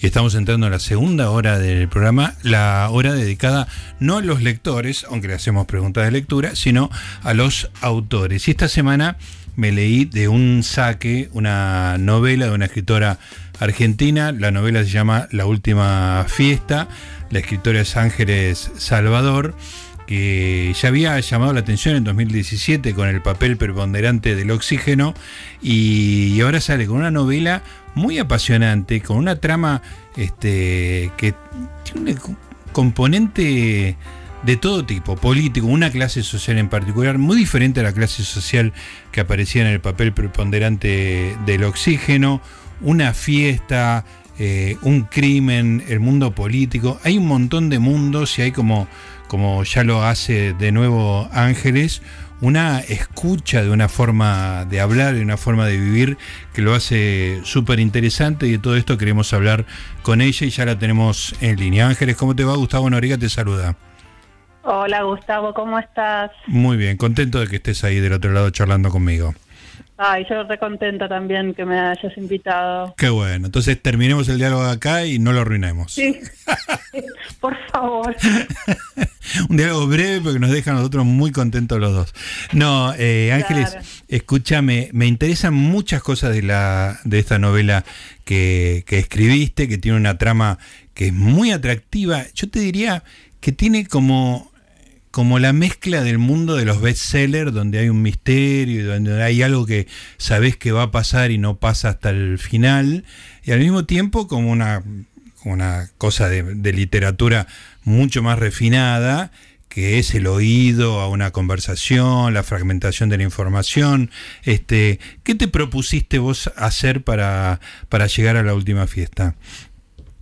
Estamos entrando a la segunda hora del programa, la hora dedicada no a los lectores, aunque le hacemos preguntas de lectura, sino a los autores. Y esta semana me leí de un saque una novela de una escritora argentina. La novela se llama La Última Fiesta. La escritora es Ángeles Salvador que ya había llamado la atención en 2017 con el papel preponderante del oxígeno y ahora sale con una novela muy apasionante, con una trama este, que tiene un componente de todo tipo, político, una clase social en particular, muy diferente a la clase social que aparecía en el papel preponderante del oxígeno, una fiesta, eh, un crimen, el mundo político. Hay un montón de mundos y hay como como ya lo hace de nuevo Ángeles, una escucha de una forma de hablar, de una forma de vivir que lo hace súper interesante y de todo esto queremos hablar con ella y ya la tenemos en línea. Ángeles, ¿cómo te va? Gustavo Noriga te saluda. Hola Gustavo, ¿cómo estás? Muy bien, contento de que estés ahí del otro lado charlando conmigo. Ay, yo re contenta también que me hayas invitado. Qué bueno. Entonces terminemos el diálogo acá y no lo arruinemos. Sí, por favor. Un diálogo breve porque nos deja a nosotros muy contentos los dos. No, eh, Ángeles, escúchame, me interesan muchas cosas de, la, de esta novela que, que escribiste, que tiene una trama que es muy atractiva. Yo te diría que tiene como como la mezcla del mundo de los bestsellers, donde hay un misterio, y donde hay algo que sabes que va a pasar y no pasa hasta el final, y al mismo tiempo como una, una cosa de, literatura mucho más refinada, que es el oído a una conversación, la fragmentación de la información. Este, ¿Qué te propusiste vos hacer para, para llegar a la última fiesta?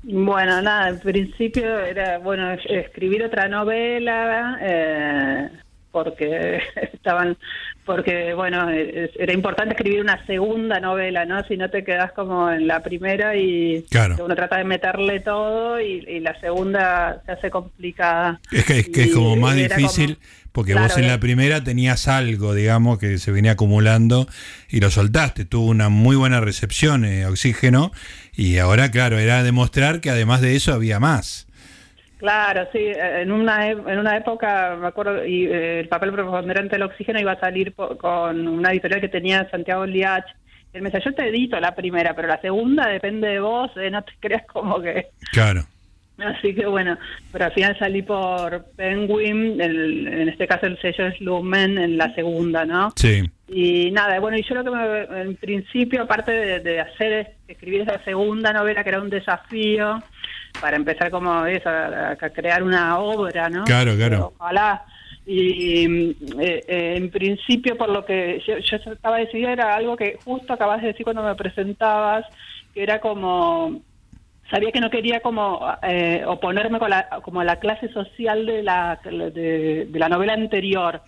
Bueno, nada, en principio era, bueno, escribir otra novela, eh, porque estaban, porque, bueno, era importante escribir una segunda novela, ¿no? Si no te quedas como en la primera y uno trata de meterle todo y, la segunda se hace complicada. Es que es, que es como más difícil. Porque vos en la primera tenías algo, digamos, que se venía acumulando y lo soltaste. Tuvo una muy buena recepción, eh, oxígeno, y ahora, claro, era demostrar que además de eso había más. Claro, sí, en una, en una época, me acuerdo, y, eh, el papel preponderante del oxígeno iba a salir con una editorial que tenía Santiago Liach. Él me decía, yo te edito la primera, pero la segunda depende de vos, eh, no te creas como que... Claro. Así que bueno, pero al final salí por Penguin, en este caso el sello es Lumen en la segunda, ¿no? Sí. Y nada, bueno, y yo lo que me, en principio, aparte de, hacer, escribir esa segunda novela, que era un desafío, para empezar como eso, a, crear una obra, ¿no? Claro, claro. Ojalá. Y eh, eh, en principio, por lo que yo, yo estaba decidida, era algo que justo acabas de decir cuando me presentabas, que era como sabía que no quería como eh, oponerme con la, como a la clase social de la, de, la novela anterior.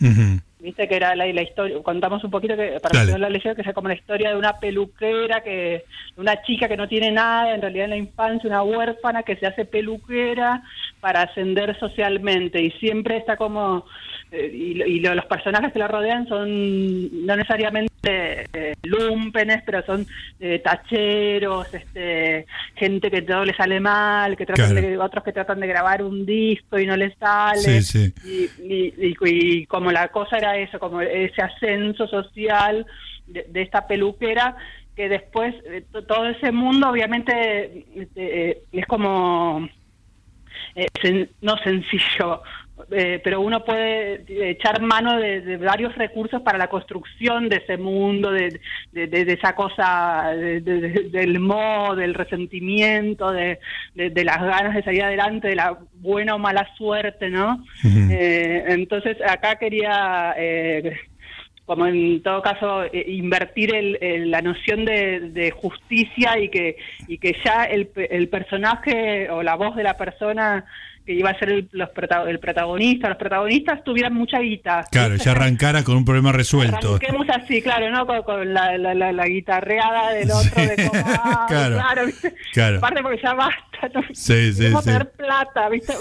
Viste que era la, la, historia, contamos un poquito que para que la leyenda que es como la historia de una peluquera, que una chica que no tiene nada, en realidad en la infancia, una huérfana que se hace peluquera para ascender socialmente. Y siempre está como eh, y, los personajes que la rodean son no necesariamente eh, lumpenes, pero son eh, tacheros, este, gente que todo le sale mal, que tratan de, otros que tratan de grabar un disco y no les sale. Y, como la cosa era eso, como ese ascenso social de, esta peluquera, que después todo ese mundo obviamente es como no sencillo, eh, pero uno puede echar mano de, varios recursos para la construcción de ese mundo, de, esa cosa del modo, del resentimiento, de, las ganas de salir adelante, de la buena o mala suerte, ¿no? Eh, entonces acá quería... Eh, como en todo caso invertir la noción de, justicia y que y que ya el, el personaje o la voz de la persona que iba a ser el, los el protagonista, los protagonistas tuvieran mucha guita. Claro, ya arrancara con un problema resuelto. Arranquemos así, claro, ¿no? Con, la, la, la, guitarreada del otro, de como, ah, claro, claro, ¿viste? claro. Aparte porque ya basta, ¿no? Sí, sí, sí. tener plata, ¿viste?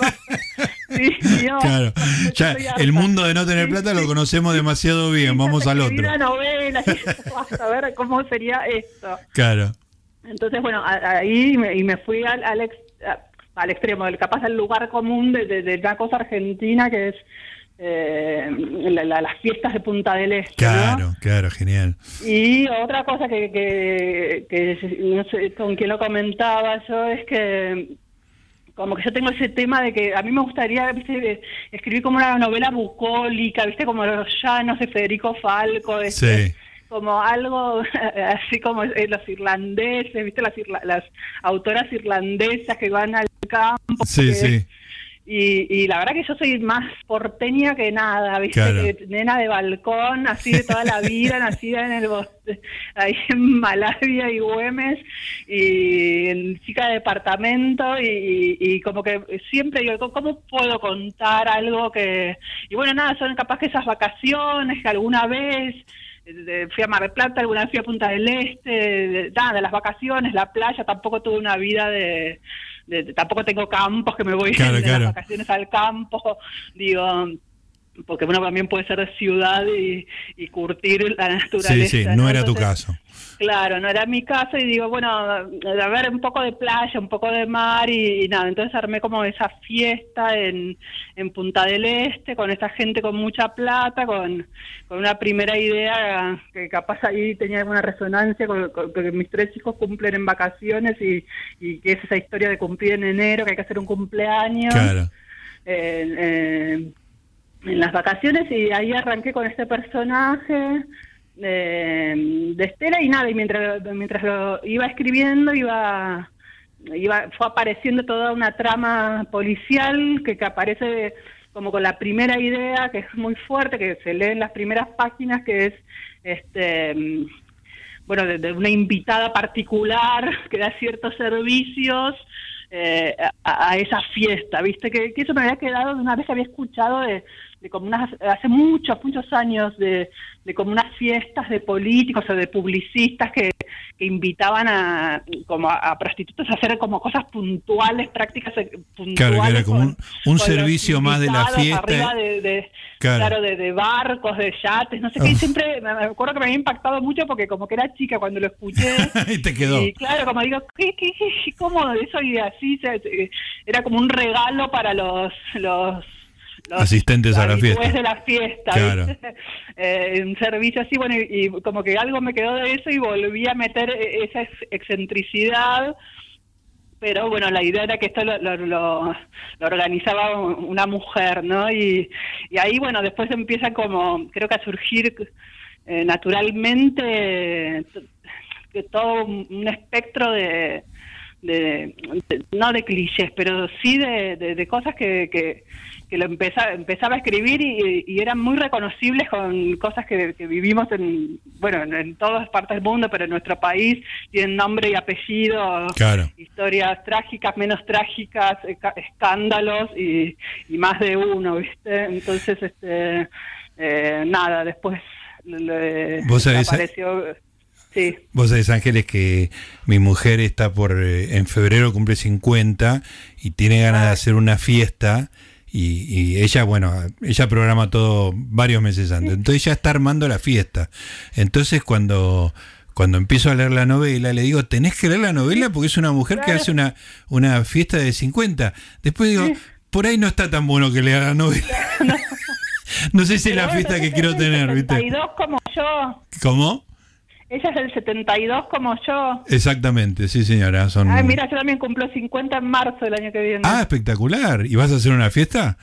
sí, claro, ya el mundo de no tener plata lo conocemos demasiado bien, vamos al otro. Una novela, a ver cómo sería esto. Claro. Entonces, bueno, ahí me, y me fui al, al, al extremo, del capaz al lugar común de, de, una cosa argentina que es eh, las fiestas de Punta del Este. Claro, claro, genial. Y otra cosa que, que, no sé con quién lo comentaba yo es que como que yo tengo ese tema de que a mí me gustaría ¿viste? escribir como una novela bucólica, viste como los llanos de Federico Falco, este, como algo así como los irlandeses, viste las, las autoras irlandesas que van al campo. Sí, sí y, y, la verdad que yo soy más porteña que nada, ¿viste? nena de balcón, así de toda la vida, nacida en el bosque, ahí en Malavia y Güemes, y en chica de departamento, y, y, como que siempre digo, ¿cómo puedo contar algo que...? Y bueno, nada, son capaz que esas vacaciones que alguna vez fui a Mar del Plata, alguna vez fui a Punta del Este, nada, de las vacaciones, la playa, tampoco tuve una vida de, tampoco tengo campos que me voy de las vacaciones al campo, digo, porque uno también puede ser ciudad y, y curtir la naturaleza. Sí, sí, no, era tu caso. Claro, no era mi caso y digo, bueno, a ver, un poco de playa, un poco de mar y, nada, entonces armé como esa fiesta en, en Punta del Este con esta gente con mucha plata, con, con una primera idea que capaz ahí tenía alguna resonancia con, que mis tres hijos cumplen en vacaciones y, y que es esa historia de cumplir en enero, que hay que hacer un cumpleaños. Claro. Eh, en las vacaciones y ahí arranqué con este personaje de, de Estela y nada, y mientras, mientras lo iba escribiendo iba, iba fue apareciendo toda una trama policial que, que aparece como con la primera idea que es muy fuerte, que se lee en las primeras páginas, que es este bueno, de, una invitada particular que da ciertos servicios eh, a, a, esa fiesta, ¿viste? Que, que, eso me había quedado de una vez que había escuchado de, de como unas, hace muchos, muchos años de, de como unas fiestas de políticos o de publicistas que, que invitaban a como a, prostitutas a hacer como cosas puntuales, prácticas puntuales. Claro, que era como un, servicio más de la fiesta. Arriba de, claro, de, barcos, de yates, no sé qué. siempre me acuerdo que me había impactado mucho porque como que era chica cuando lo escuché. y te quedó. Y claro, como digo, ¿qué, qué, qué, cómo eso? Y así, era como un regalo para los los asistentes a la fiesta. Después de la fiesta, eh, un servicio así, bueno, y, como que algo me quedó de eso y volví a meter e, esa excentricidad, pero bueno, la idea era que esto lo, lo, organizaba una mujer, ¿no? Y, y, ahí, bueno, después empieza como, creo que a surgir eh, naturalmente todo un espectro de, de, no de clichés, pero sí de, de, cosas que, que, que lo empezaba, empezaba a escribir y, eran muy reconocibles con cosas que, vivimos en, bueno, en, todas partes del mundo, pero en nuestro país tienen nombre y apellido, historias trágicas, menos trágicas, escándalos y, y, más de uno, ¿viste? Entonces, este, eh, nada, después le, apareció... Sí. Vos sabés, Ángeles, que mi mujer está por, eh, en febrero cumple 50 y tiene ganas de hacer una fiesta y, ella, bueno, ella programa todo varios meses antes. Entonces ella está armando la fiesta. Entonces cuando, cuando empiezo a leer la novela, le digo, tenés que leer la novela porque es una mujer que hace una, una fiesta de 50. Después digo, por ahí no está tan bueno que lea la novela. no sé si es la fiesta que quiero tener, ¿viste? como yo. ¿Cómo? Ella es del 72 como yo. Exactamente, sí señora. Son... Ay, mira, yo también cumplo 50 en marzo del año que viene. Ah, espectacular. ¿Y vas a hacer una fiesta?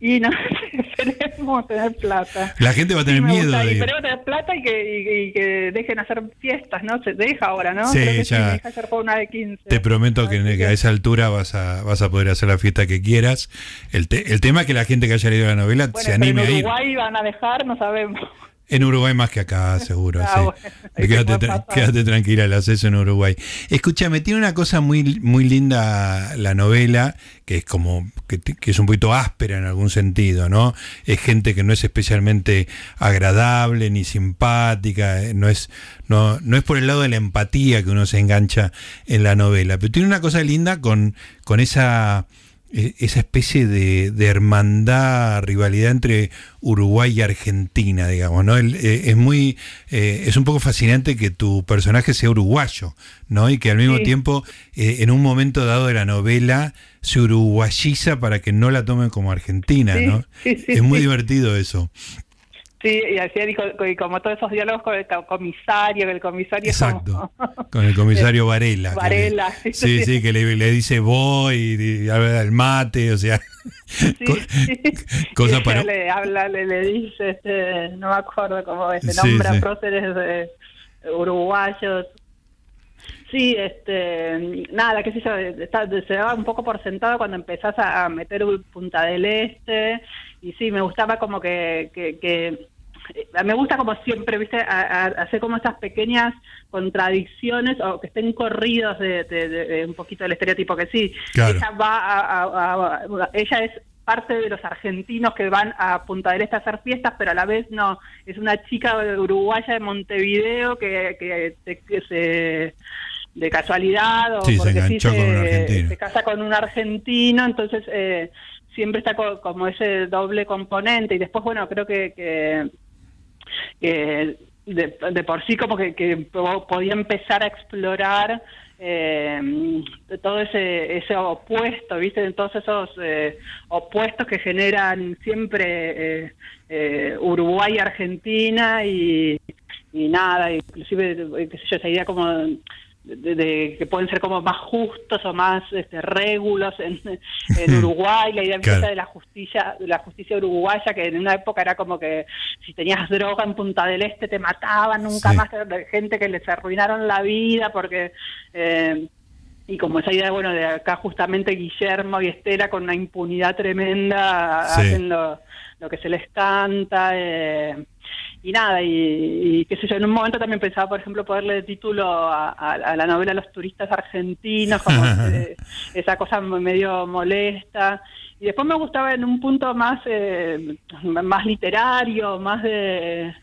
Y no, esperemos tener plata. La gente va a tener miedo. de... Esperemos tener plata y que, y, que, dejen hacer fiestas, ¿no? Se deja ahora, ¿no? Sí, ya. deja hacer por una de 15. Te prometo que, a esa altura vas a, vas a poder hacer la fiesta que quieras. El, el tema es que la gente que haya leído la novela se anime a ir. En Uruguay van a dejar, no sabemos. En Uruguay más que acá, seguro. Ah, sí. quédate, tranquila, la haces en Uruguay. Escúchame, tiene una cosa muy, muy linda la novela, que es como, que, es un poquito áspera en algún sentido, ¿no? Es gente que no es especialmente agradable ni simpática, eh, no es, no, no es por el lado de la empatía que uno se engancha en la novela, pero tiene una cosa linda con, con esa esa especie de, hermandad, rivalidad entre Uruguay y Argentina, digamos, ¿no? Eh, es muy, eh, es un poco fascinante que tu personaje sea uruguayo, ¿no? Y que al mismo tiempo, eh, en un momento dado de la novela, se uruguayiza para que no la tomen como argentina, ¿no? es muy divertido eso. Sí, y así dijo, como todos esos diálogos con el comisario, el comisario Exacto, con el comisario Varela. Varela. sí, sí, que le, dice voy, y, habla del mate, o sea, sí, cosas para... Le habla, le, dice, este, no me acuerdo cómo es, se nombra próceres de uruguayos. Sí, este, nada, qué sé yo, se daba un poco por sentado cuando empezás a, meter Punta del Este, y sí, me gustaba como que, que eh, me gusta como siempre, viste, hacer como esas pequeñas contradicciones o que estén corridos de, un poquito del estereotipo que sí. Ella va ella es parte de los argentinos que van a Punta del Este a hacer fiestas, pero a la vez no, es una chica uruguaya de Montevideo que, que, se de casualidad o porque se, se, casa con un argentino, entonces eh, siempre está como ese doble componente. Y después bueno creo que, que que de, por sí como que, podía empezar a explorar eh, todo ese, ese opuesto, ¿viste? Todos esos eh, opuestos que generan siempre eh, eh Uruguay y Argentina y, y nada, inclusive, qué sé yo, esa idea como de, que pueden ser como más justos o más este, régulos en, Uruguay, la idea de la justicia, de la justicia uruguaya, que en una época era como que si tenías droga en Punta del Este te mataban, nunca más gente que les arruinaron la vida porque eh, y como esa idea, bueno, de acá justamente Guillermo y Estela con una impunidad tremenda haciendo lo que se les canta. Eh, y nada, y, qué sé yo, en un momento también pensaba, por ejemplo, ponerle título a, la novela Los turistas argentinos, como esa cosa medio molesta. Y después me gustaba en un punto más, eh, más literario, más de,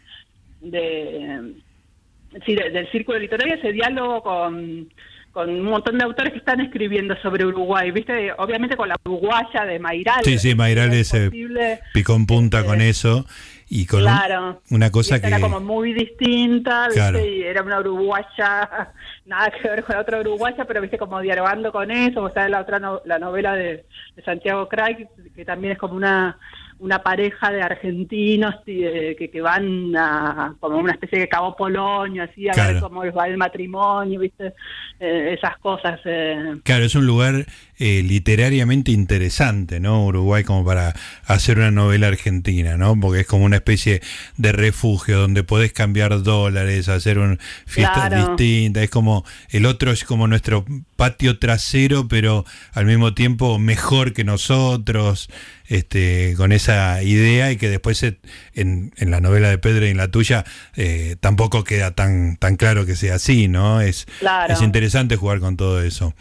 de sí, del círculo literario, ese diálogo con, con un montón de autores que están escribiendo sobre Uruguay, ¿viste? Obviamente con la uruguaya de Mayral. Sí, sí, Mayral es, picó en punta con eso y con una cosa que era como muy distinta ¿viste? y era una uruguaya nada que ver con la otra uruguaya pero viste como dialogando con eso o sea la otra la novela de, Santiago Craig que también es como una una pareja de argentinos que, que, van a como una especie de cabo Polonio así a ver cómo va el matrimonio viste eh, esas cosas eh. claro es un lugar eh, literariamente interesante, ¿no? Uruguay como para hacer una novela argentina, ¿no? Porque es como una especie de refugio donde podés cambiar dólares, hacer un, fiestas distintas, es como, el otro es como nuestro patio trasero, pero al mismo tiempo mejor que nosotros, este, con esa idea y que después en, en la novela de Pedro y en la tuya eh, tampoco queda tan, tan claro que sea así, ¿no? Es, es interesante jugar con todo eso.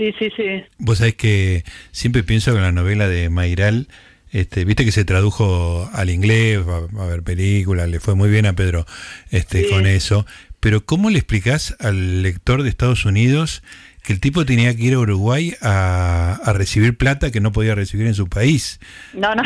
Sí, sí, sí. Vos sabés que siempre pienso que la novela de Mayral, este, viste que se tradujo al inglés, a, ver películas, le fue muy bien a Pedro este, con eso. Pero ¿cómo le explicás al lector de Estados Unidos que el tipo tenía que ir a Uruguay a, a recibir plata que no podía recibir en su país? No, no.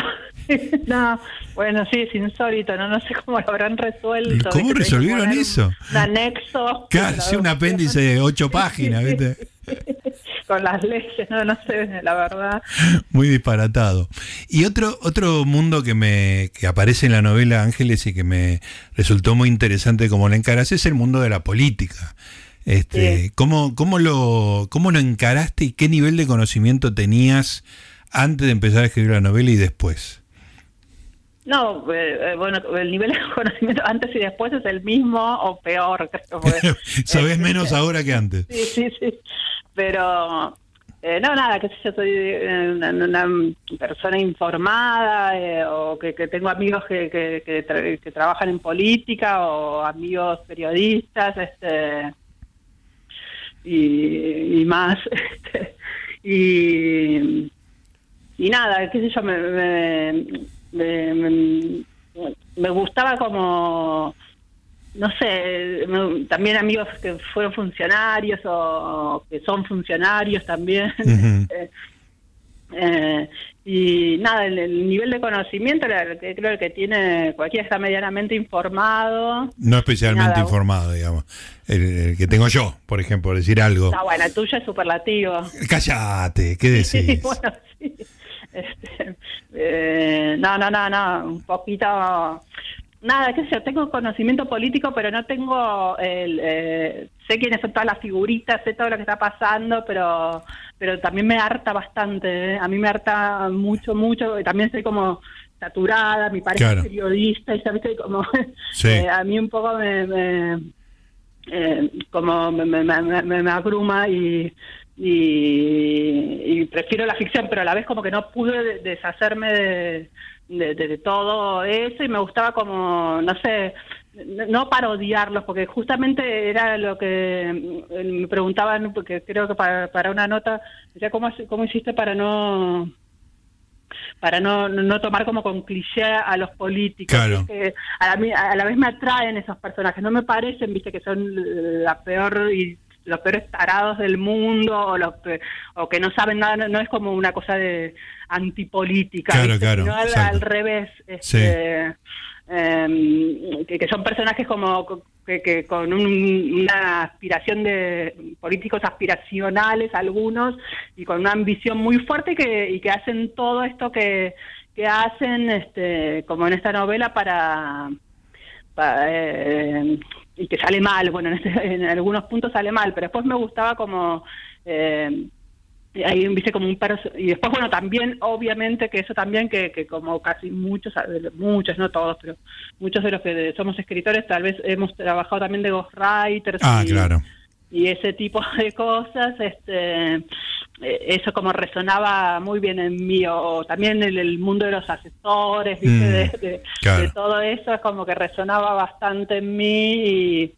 no, bueno, sí, es insólito, no, no sé cómo lo habrán resuelto. ¿Cómo resolvieron eso? Un anexo. Claro, un apéndice de ocho páginas, ¿viste? con las leyes, no, no sé, la verdad. Muy disparatado. Y otro, otro mundo que me que aparece en la novela Ángeles y que me resultó muy interesante como lo encaras es el mundo de la política. Este, ¿cómo, cómo, lo, ¿Cómo lo encaraste y qué nivel de conocimiento tenías antes de empezar a escribir la novela y después? No, eh, eh, bueno, el nivel de conocimiento antes y después es el mismo o peor, creo. Sabes menos ahora que antes. Sí, sí, sí. Pero, eh, no, nada, que yo soy una, persona informada o que, tengo amigos que, que, trabajan en política o amigos periodistas, este y, más. Este, y, y nada, qué sé yo, me me, gustaba como, no sé, también amigos que fueron funcionarios o que son funcionarios también. Eh, y nada, el, nivel de conocimiento, que creo que tiene cualquiera está medianamente informado. No especialmente informado, digamos. El, que tengo yo, por ejemplo, decir algo. No, bueno, el tuyo es superlativo. Cállate, ¿qué decís? bueno, sí. Este, eh, no, no, no, no, un poquito nada, qué sé yo, tengo conocimiento político, pero no tengo el, eh, sé quiénes son todas las figuritas, sé todo lo que está pasando, pero pero también me harta bastante, ¿eh? a mí me harta mucho, mucho, y también soy como saturada, mi pareja es periodista, y sabes como eh, a mí un poco me, como me, me, abruma y, y, prefiero la ficción, pero a la vez como que no pude deshacerme de de, todo eso y me gustaba como, no sé, no parodiarlos, porque justamente era lo que mm, me preguntaban, porque creo que para, para una nota, decía, ¿cómo, ¿cómo hiciste para no para no, no tomar como con cliché a los políticos. Que a, la, a la vez me atraen esos personajes, no me parecen, viste, que son la peor y los peores tarados del mundo o, los o que no saben nada, no, es como una cosa de antipolítica, sino al, revés. Este, em, que, son personajes como que, con una aspiración de políticos aspiracionales algunos y con una ambición muy fuerte que, y que hacen todo esto que, que hacen este como en esta novela para, eh, y que sale mal, bueno, en, este, en, algunos puntos sale mal, pero después me gustaba como... Eh, ahí viste como un y después bueno también obviamente que eso también que, que como casi muchos muchos no todos pero muchos de los que somos escritores tal vez hemos trabajado también de ghostwriters ah claro. y ese tipo de cosas este eso como resonaba muy bien en mí, o también en el mundo de los asesores, mm, de, todo eso, es como que resonaba bastante en mí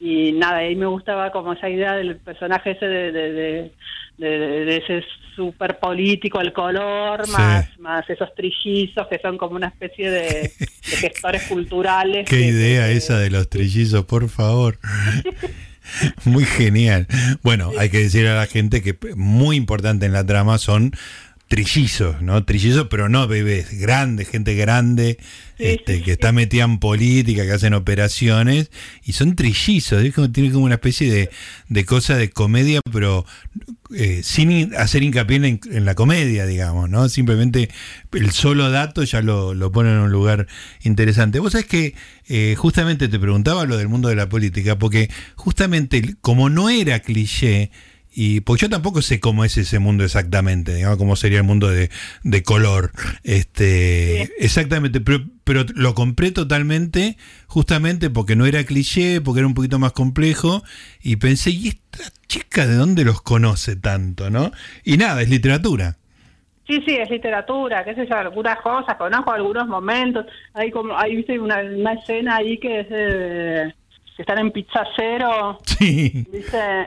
y, nada, ahí me gustaba como esa idea del personaje ese de, de, ese súper político, el color, más, más esos trillizos que son como una especie de, gestores culturales. Qué idea esa de los trillizos, por favor. Muy genial. Bueno, hay que decir a la gente que muy importante en la trama son trillizos, ¿no? Trillizos, pero no bebés, grandes, gente grande, este, que está metida en política, que hacen operaciones, y son trillizos, es como, tiene como una especie de, de cosa de comedia, pero eh, sin hacer hincapié en, la comedia, digamos, ¿no? Simplemente el solo dato ya lo, lo pone en un lugar interesante. Vos sabés que eh, justamente te preguntaba lo del mundo de la política, porque justamente como no era cliché, y pues yo tampoco sé cómo es ese mundo exactamente, digamos, cómo sería el mundo de, color. Este, Exactamente, pero, pero, lo compré totalmente, justamente porque no era cliché, porque era un poquito más complejo, y pensé, ¿y esta chica de dónde los conoce tanto, no? Y nada, es literatura. Sí, sí, es literatura, qué sé yo, algunas cosas, conozco algunos momentos, hay como, hay viste una, una escena ahí que es que están en Pizza Cero. Sí.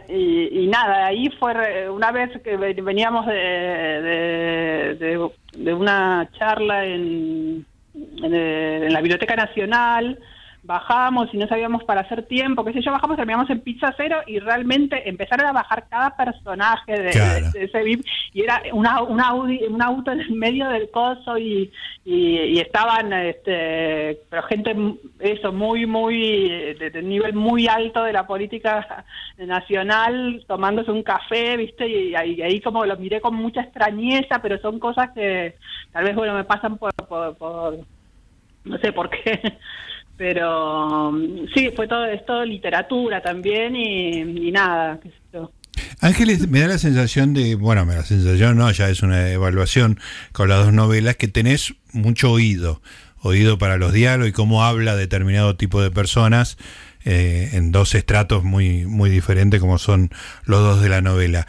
Y, nada, ahí fue una vez que veníamos de, de, una charla en, en, la Biblioteca Nacional bajamos y no sabíamos para hacer tiempo, qué sé yo, bajamos, terminamos en Pizza Cero y realmente empezaron a bajar cada personaje de, ese VIP y era una, una un auto en el medio del coso y, y, estaban, este, pero gente, eso, muy, muy, de, nivel muy alto de la política nacional, tomándose un café, viste, y ahí, ahí como lo miré con mucha extrañeza, pero son cosas que tal vez, bueno, me pasan por, por no sé por qué pero sí, fue todo, es literatura también y, nada, sé Ángeles, me da la sensación de, bueno, me da la sensación, no, ya es una evaluación con las dos novelas, que tenés mucho oído, oído para los diálogos y cómo habla determinado tipo de personas eh, en dos estratos muy, muy diferentes como son los dos de la novela.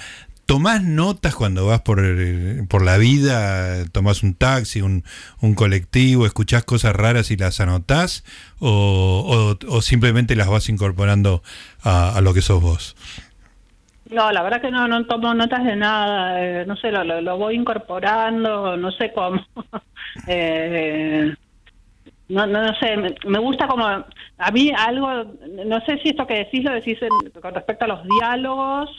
¿Tomás notas cuando vas por, por la vida? ¿Tomás un taxi, un, colectivo? ¿Escuchás cosas raras y las anotás? ¿O, o, simplemente las vas incorporando a, lo que sos vos? No, la verdad que no, no tomo notas de nada. Eh, no sé, lo, voy incorporando, no sé cómo. eh, no, no, no sé, me, gusta como, a mí algo, no sé si esto que decís lo decís con respecto a los diálogos.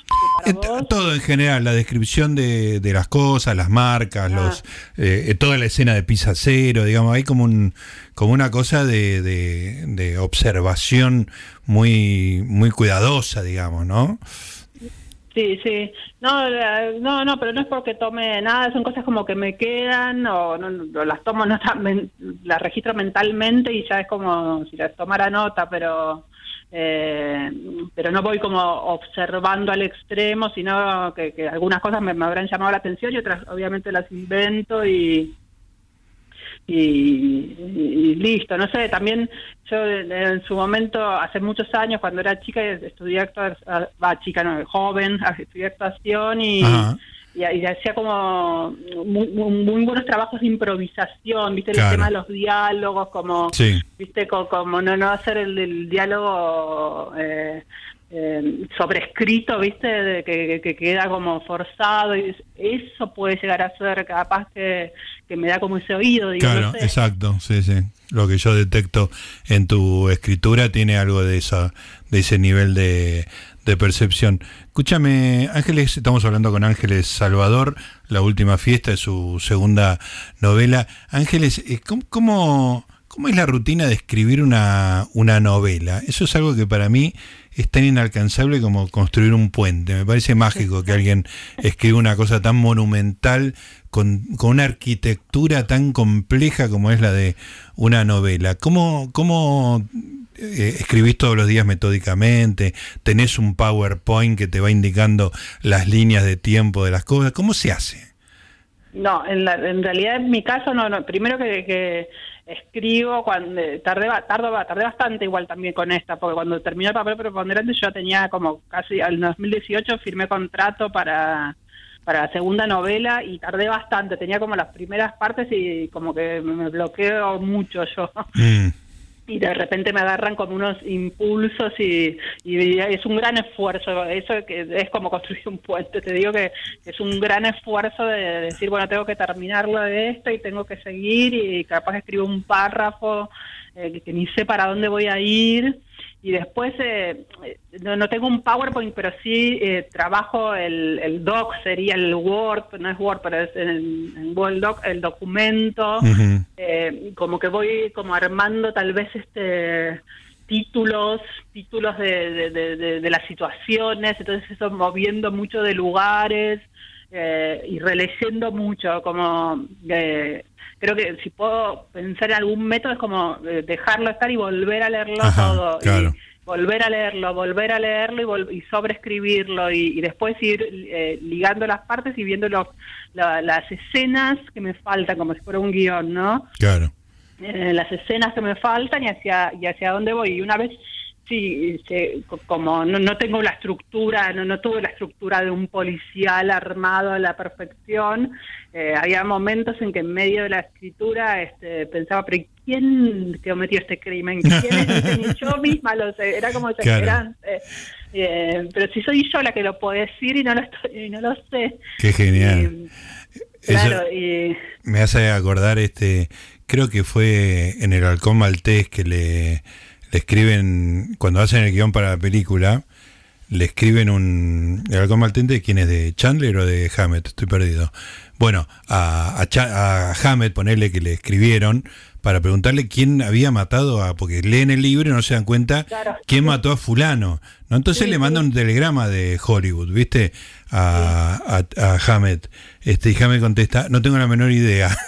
Todo en general, la descripción de, de las cosas, las marcas, ah. los eh, toda la escena de Pisa Cero, digamos, hay como un como una cosa de, de, de observación muy, muy cuidadosa, digamos, ¿no? Sí, sí. No, no, no, pero no es porque tome nada, son cosas como que me quedan o, no, las tomo, no las registro mentalmente y ya es como si las tomara nota, pero eh, pero no voy como observando al extremo, sino que, algunas cosas me, habrán llamado la atención y otras obviamente las invento y, y, listo, no sé, también yo en su momento, hace muchos años, cuando era chica, estudié actuación, va, chica, no, joven, estudié actuación y, y, hacía como muy, muy, buenos trabajos de improvisación, viste, el tema de los diálogos, como, viste, como, no, no hacer el, diálogo... Eh, eh, sobrescrito, ¿viste? De que, queda como forzado. y Eso puede llegar a ser capaz que, me da como ese oído. claro, exacto, sí, sí. Lo que yo detecto en tu escritura tiene algo de, esa, de ese nivel de, de percepción. Escúchame, Ángeles, estamos hablando con Ángeles Salvador, La Última Fiesta es su segunda novela. Ángeles, eh, ¿cómo, cómo, cómo es la rutina de escribir una, una novela? Eso es algo que para mí es tan inalcanzable como construir un puente. Me parece mágico que alguien escriba una cosa tan monumental, con, una arquitectura tan compleja como es la de una novela. ¿Cómo, cómo eh, escribís todos los días metódicamente? ¿Tenés un PowerPoint que te va indicando las líneas de tiempo de las cosas? ¿Cómo se hace? No, en, en realidad en mi caso no, no. primero que escribo cuando tardé tardo tardé bastante igual también con esta porque cuando terminó el papel preponderante yo tenía como casi al 2018 firmé contrato para para la segunda novela y tardé bastante tenía como las primeras partes y como que me bloqueo mucho yo mm y de repente me agarran como unos impulsos y, es un gran esfuerzo, eso es como construir un puente, te digo que es un gran esfuerzo de decir, bueno, tengo que terminarlo de esto y tengo que seguir y capaz escribo un párrafo eh, que ni sé para dónde voy a ir y después eh, no, tengo un PowerPoint, pero sí eh, trabajo el, el doc, sería el Word, no es Word, pero es en, Google Doc, el documento, eh, como que voy como armando tal vez este títulos, títulos de, de, las situaciones, entonces eso moviendo mucho de lugares y releyendo mucho, como creo que si puedo pensar en algún método es como eh, dejarlo estar y volver a leerlo todo. Y volver a leerlo, volver a leerlo y, y sobreescribirlo y, después ir eh, ligando las partes y viendo las escenas que me faltan, como si fuera un guion, ¿no? Claro. Eh, las escenas que me faltan y hacia, y hacia dónde voy. Y una vez Sí, como no, tengo la estructura, no, no tuve la estructura de un policial armado a la perfección, eh, había momentos en que en medio de la escritura este, pensaba, pero ¿quién cometió este crimen? ¿Quién es? yo misma lo sé, era como desesperante. Eh, pero si soy yo la que lo puedo decir y no lo, estoy, y no lo sé. Qué genial. claro, y... Me hace acordar, este creo que fue en el Halcón Maltés que le escriben, cuando hacen el guion para la película, le escriben un. El halcón maltente, ¿quién es? ¿De Chandler o de Hammett? Estoy perdido. Bueno, a, a, Hammett, ponerle que le escribieron para preguntarle quién había matado a. Porque leen el libro y no se dan cuenta quién mató a Fulano. ¿no? Entonces le manda un telegrama de Hollywood, ¿viste? A, a, Hammett. Este, y Hammett contesta: No tengo la menor idea.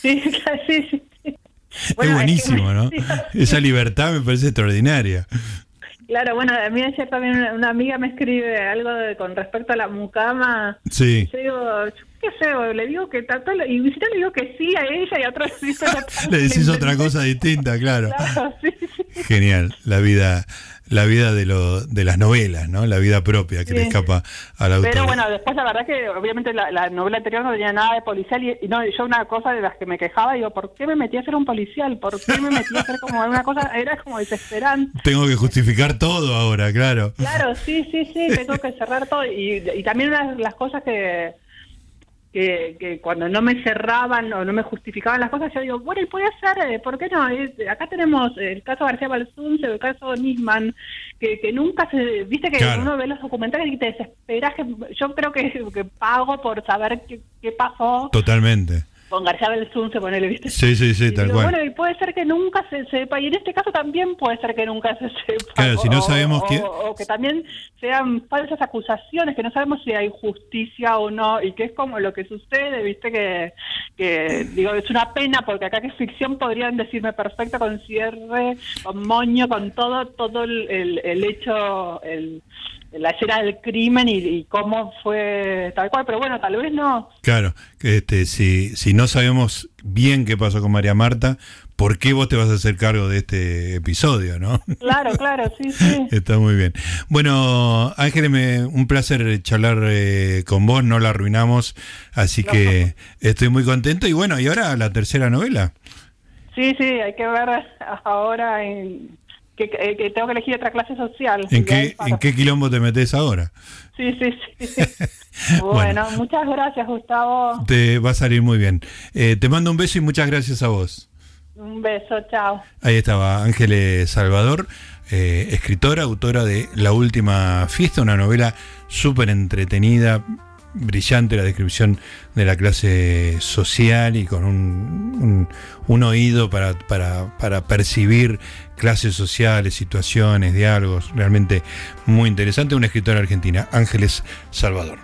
Sí, sí, sí es buenísimo, ¿no? Esa libertad me parece extraordinaria. Claro, bueno, a mí ayer también una, amiga me escribe algo con respecto a la mucama. Sí. Yo digo, ¿qué sé? Le digo que tanto, y si no le digo que sí a ella y a otros Le decís otra cosa distinta, claro. claro sí, sí. Genial, la vida la vida de, lo, de las novelas, ¿no? La vida propia que le escapa a la autor. Pero bueno, después la verdad que obviamente la, novela anterior no tenía nada de policial y, no, yo una cosa de las que me quejaba, digo, ¿por qué me metí a ser un policial? ¿Por qué me metí a hacer como una cosa? Era como desesperante. Tengo que justificar todo ahora, claro. Claro, sí, sí, sí, tengo que cerrar todo. Y, y también una de las cosas que que, que, cuando no me cerraban o no me justificaban las cosas, yo digo, bueno, y puede ser, eh, ¿por qué no? acá tenemos el caso García Balsunce, el caso Nisman, que, que nunca se, viste que uno ve los documentales y te desesperas, que yo creo que, que pago por saber qué, qué pasó. Totalmente con García Belsunce, ponele, ¿viste? Sí, sí, sí, tal cual. Bueno, y puede ser que nunca se sepa, y en este caso también puede ser que nunca se sepa. Claro, si no sabemos quién... O, que también sean falsas acusaciones, que no sabemos si hay justicia o no, y que es como lo que sucede, ¿viste? Que, que digo, es una pena, porque acá que es ficción podrían decirme perfecto con cierre, con moño, con todo, todo el, el hecho, el la escena del crimen y, cómo fue tal cual, pero bueno, tal vez no. Claro, este, si, si no sabemos bien qué pasó con María Marta, ¿por qué vos te vas a hacer cargo de este episodio, no? Claro, claro, sí, sí. Está muy bien. Bueno, Ángel, un placer charlar eh, con vos, no la arruinamos, así que estoy muy contento. Y bueno, y ahora la tercera novela. Sí, sí, hay que ver ahora en eh, que, tengo que elegir otra clase social. ¿En qué, ¿en qué quilombo te metes ahora? Sí, sí, sí. bueno, muchas gracias, Gustavo. Te va a salir muy bien. Eh, te mando un beso y muchas gracias a vos. Un beso, chao. Ahí estaba Ángeles Salvador, eh, escritora, autora de La Última Fiesta, una novela súper entretenida, brillante la descripción de la clase social y con un, oído para, para, para, percibir clases sociales, situaciones, diálogos, realmente muy interesante. Una escritora argentina, Ángeles Salvador.